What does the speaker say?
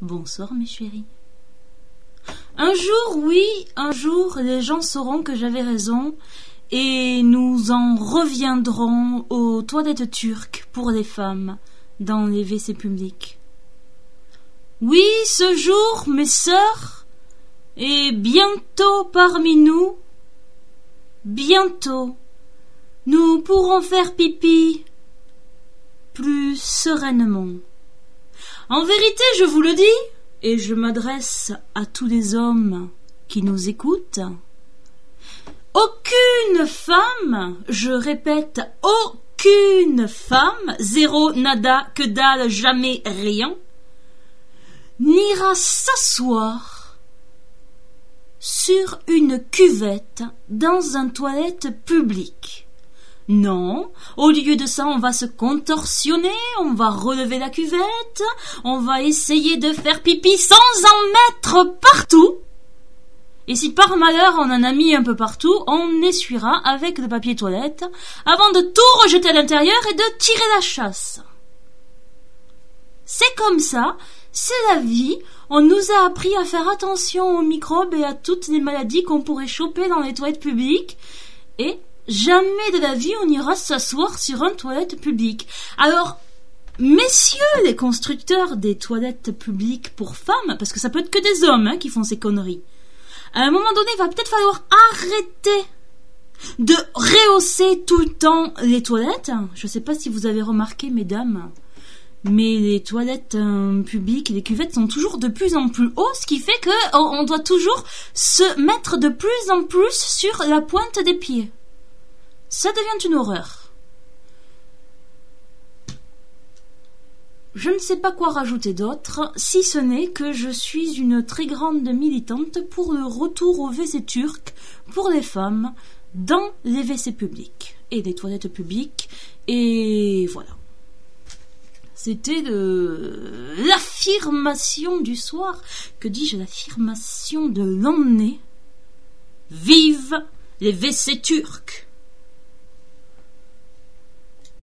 Bonsoir mes chéris. Un jour, oui, un jour, les gens sauront que j'avais raison et nous en reviendrons aux toilettes turques pour les femmes dans les WC publics. Oui, ce jour, mes sœurs, est bientôt parmi nous. Bientôt, nous pourrons faire pipi plus sereinement. En vérité, je vous le dis, et je m'adresse à tous les hommes qui nous écoutent, aucune femme, je répète, aucune femme, zéro, nada, que dalle, jamais, rien, n'ira s'asseoir sur une cuvette dans un toilette public. Non, au lieu de ça, on va se contorsionner, on va relever la cuvette, on va essayer de faire pipi sans en mettre partout. Et si par malheur on en a mis un peu partout, on essuiera avec le papier toilette avant de tout rejeter à l'intérieur et de tirer la chasse. C'est comme ça, c'est la vie. On nous a appris à faire attention aux microbes et à toutes les maladies qu'on pourrait choper dans les toilettes publiques. Et Jamais de la vie on ira s'asseoir sur une toilette publique. Alors, messieurs les constructeurs des toilettes publiques pour femmes, parce que ça peut être que des hommes hein, qui font ces conneries, à un moment donné, il va peut-être falloir arrêter de rehausser tout le temps les toilettes. Je ne sais pas si vous avez remarqué, mesdames, mais les toilettes euh, publiques, les cuvettes sont toujours de plus en plus haut, ce qui fait que oh, on doit toujours se mettre de plus en plus sur la pointe des pieds. Ça devient une horreur. Je ne sais pas quoi rajouter d'autre, si ce n'est que je suis une très grande militante pour le retour au WC turc pour les femmes dans les WC publics et les toilettes publiques. Et voilà. C'était l'affirmation du soir. Que dis-je L'affirmation de l'emmener? Vive les WC turcs